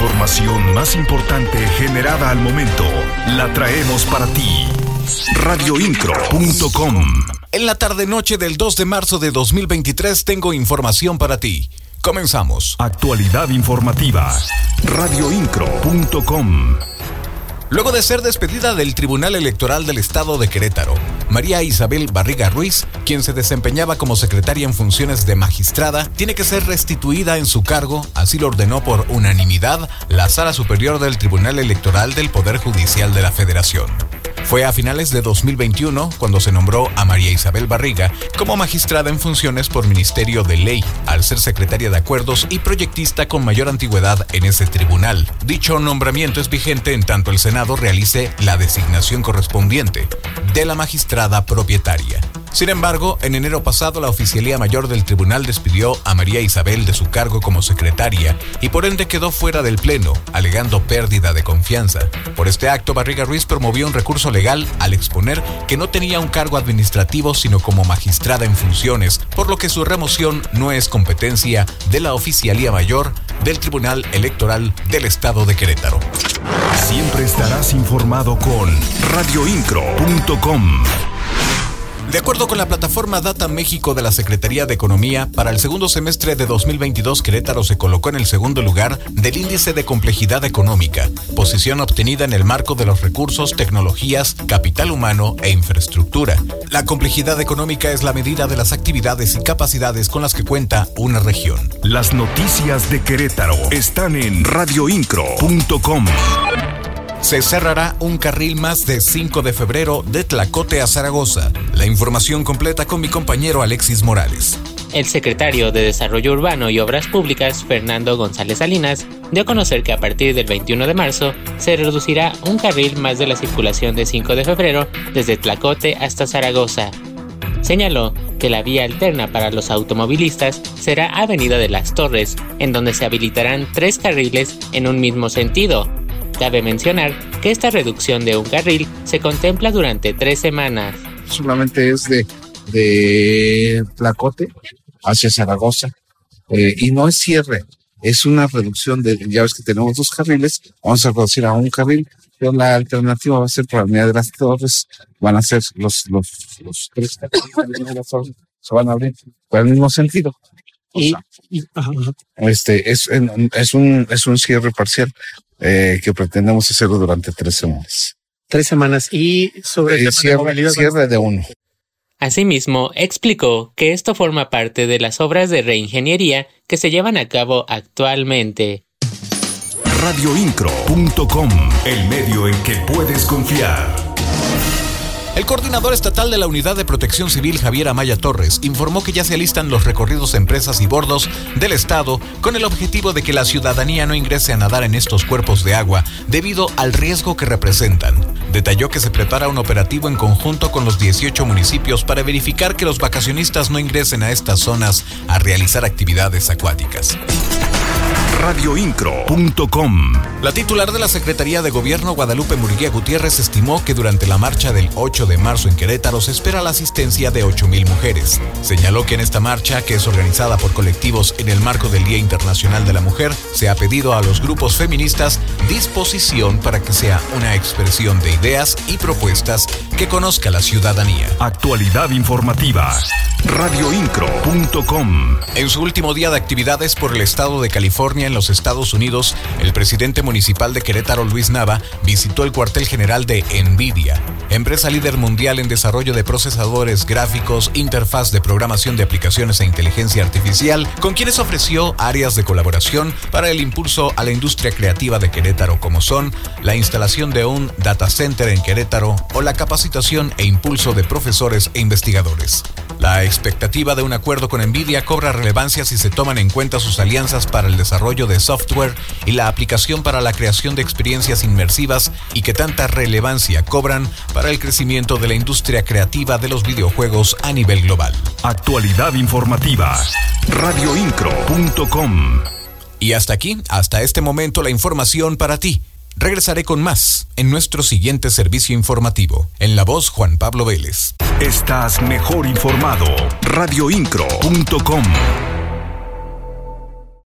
información más importante generada al momento la traemos para ti. Radioincro.com En la tarde-noche del 2 de marzo de 2023 tengo información para ti. Comenzamos. Actualidad informativa. Radioincro.com Luego de ser despedida del Tribunal Electoral del Estado de Querétaro, María Isabel Barriga Ruiz, quien se desempeñaba como secretaria en funciones de magistrada, tiene que ser restituida en su cargo, así lo ordenó por unanimidad la Sala Superior del Tribunal Electoral del Poder Judicial de la Federación. Fue a finales de 2021 cuando se nombró a María Isabel Barriga como magistrada en funciones por Ministerio de Ley, al ser secretaria de Acuerdos y proyectista con mayor antigüedad en ese tribunal. Dicho nombramiento es vigente en tanto el Senado realice la designación correspondiente de la magistrada propietaria. Sin embargo, en enero pasado la Oficialía Mayor del Tribunal despidió a María Isabel de su cargo como secretaria y por ende quedó fuera del Pleno, alegando pérdida de confianza. Por este acto, Barriga Ruiz promovió un recurso legal al exponer que no tenía un cargo administrativo sino como magistrada en funciones, por lo que su remoción no es competencia de la Oficialía Mayor del Tribunal Electoral del Estado de Querétaro. Siempre estarás informado con radioincro.com. De acuerdo con la plataforma Data México de la Secretaría de Economía, para el segundo semestre de 2022 Querétaro se colocó en el segundo lugar del índice de complejidad económica, posición obtenida en el marco de los recursos, tecnologías, capital humano e infraestructura. La complejidad económica es la medida de las actividades y capacidades con las que cuenta una región. Las noticias de Querétaro están en radioincro.com. Se cerrará un carril más de 5 de febrero de Tlacote a Zaragoza. La información completa con mi compañero Alexis Morales. El secretario de Desarrollo Urbano y Obras Públicas, Fernando González Salinas, dio a conocer que a partir del 21 de marzo se reducirá un carril más de la circulación de 5 de febrero desde Tlacote hasta Zaragoza. Señaló que la vía alterna para los automovilistas será Avenida de las Torres, en donde se habilitarán tres carriles en un mismo sentido, Cabe mencionar que esta reducción de un carril se contempla durante tres semanas. Solamente es de, de Tlacote hacia Zaragoza eh, y no es cierre, es una reducción de, ya ves que tenemos dos carriles, vamos a reducir a un carril, pero la alternativa va a ser por la Avenida de las Torres, van a ser los, los, los tres carriles se van a abrir por el mismo sentido. Y, este es, es un es un cierre parcial eh, que pretendemos hacerlo durante tres semanas. Tres semanas y sobre el cierre, cierre de uno. Asimismo, explicó que esto forma parte de las obras de reingeniería que se llevan a cabo actualmente. Radioincro.com, el medio en que puedes confiar. Coordinador estatal de la Unidad de Protección Civil, Javier Amaya Torres, informó que ya se alistan los recorridos empresas y bordos del Estado con el objetivo de que la ciudadanía no ingrese a nadar en estos cuerpos de agua debido al riesgo que representan. Detalló que se prepara un operativo en conjunto con los 18 municipios para verificar que los vacacionistas no ingresen a estas zonas a realizar actividades acuáticas radioincro.com. La titular de la Secretaría de Gobierno, Guadalupe Murguía Gutiérrez, estimó que durante la marcha del 8 de marzo en Querétaro se espera la asistencia de 8.000 mujeres. Señaló que en esta marcha, que es organizada por colectivos en el marco del Día Internacional de la Mujer, se ha pedido a los grupos feministas disposición para que sea una expresión de ideas y propuestas que conozca la ciudadanía. Actualidad informativa. Radioincro.com. En su último día de actividades por el estado de California, en los Estados Unidos, el presidente municipal de Querétaro, Luis Nava, visitó el cuartel general de Nvidia, empresa líder mundial en desarrollo de procesadores gráficos, interfaz de programación de aplicaciones e inteligencia artificial, con quienes ofreció áreas de colaboración para el impulso a la industria creativa de Querétaro, como son la instalación de un data center en Querétaro o la capacitación e impulso de profesores e investigadores. La expectativa de un acuerdo con Nvidia cobra relevancia si se toman en cuenta sus alianzas para el desarrollo de software y la aplicación para la creación de experiencias inmersivas y que tanta relevancia cobran para el crecimiento de la industria creativa de los videojuegos a nivel global. Actualidad informativa. Radioincro.com. Y hasta aquí, hasta este momento, la información para ti. Regresaré con más en nuestro siguiente servicio informativo. En la voz Juan Pablo Vélez. Estás mejor informado. Radioincro.com.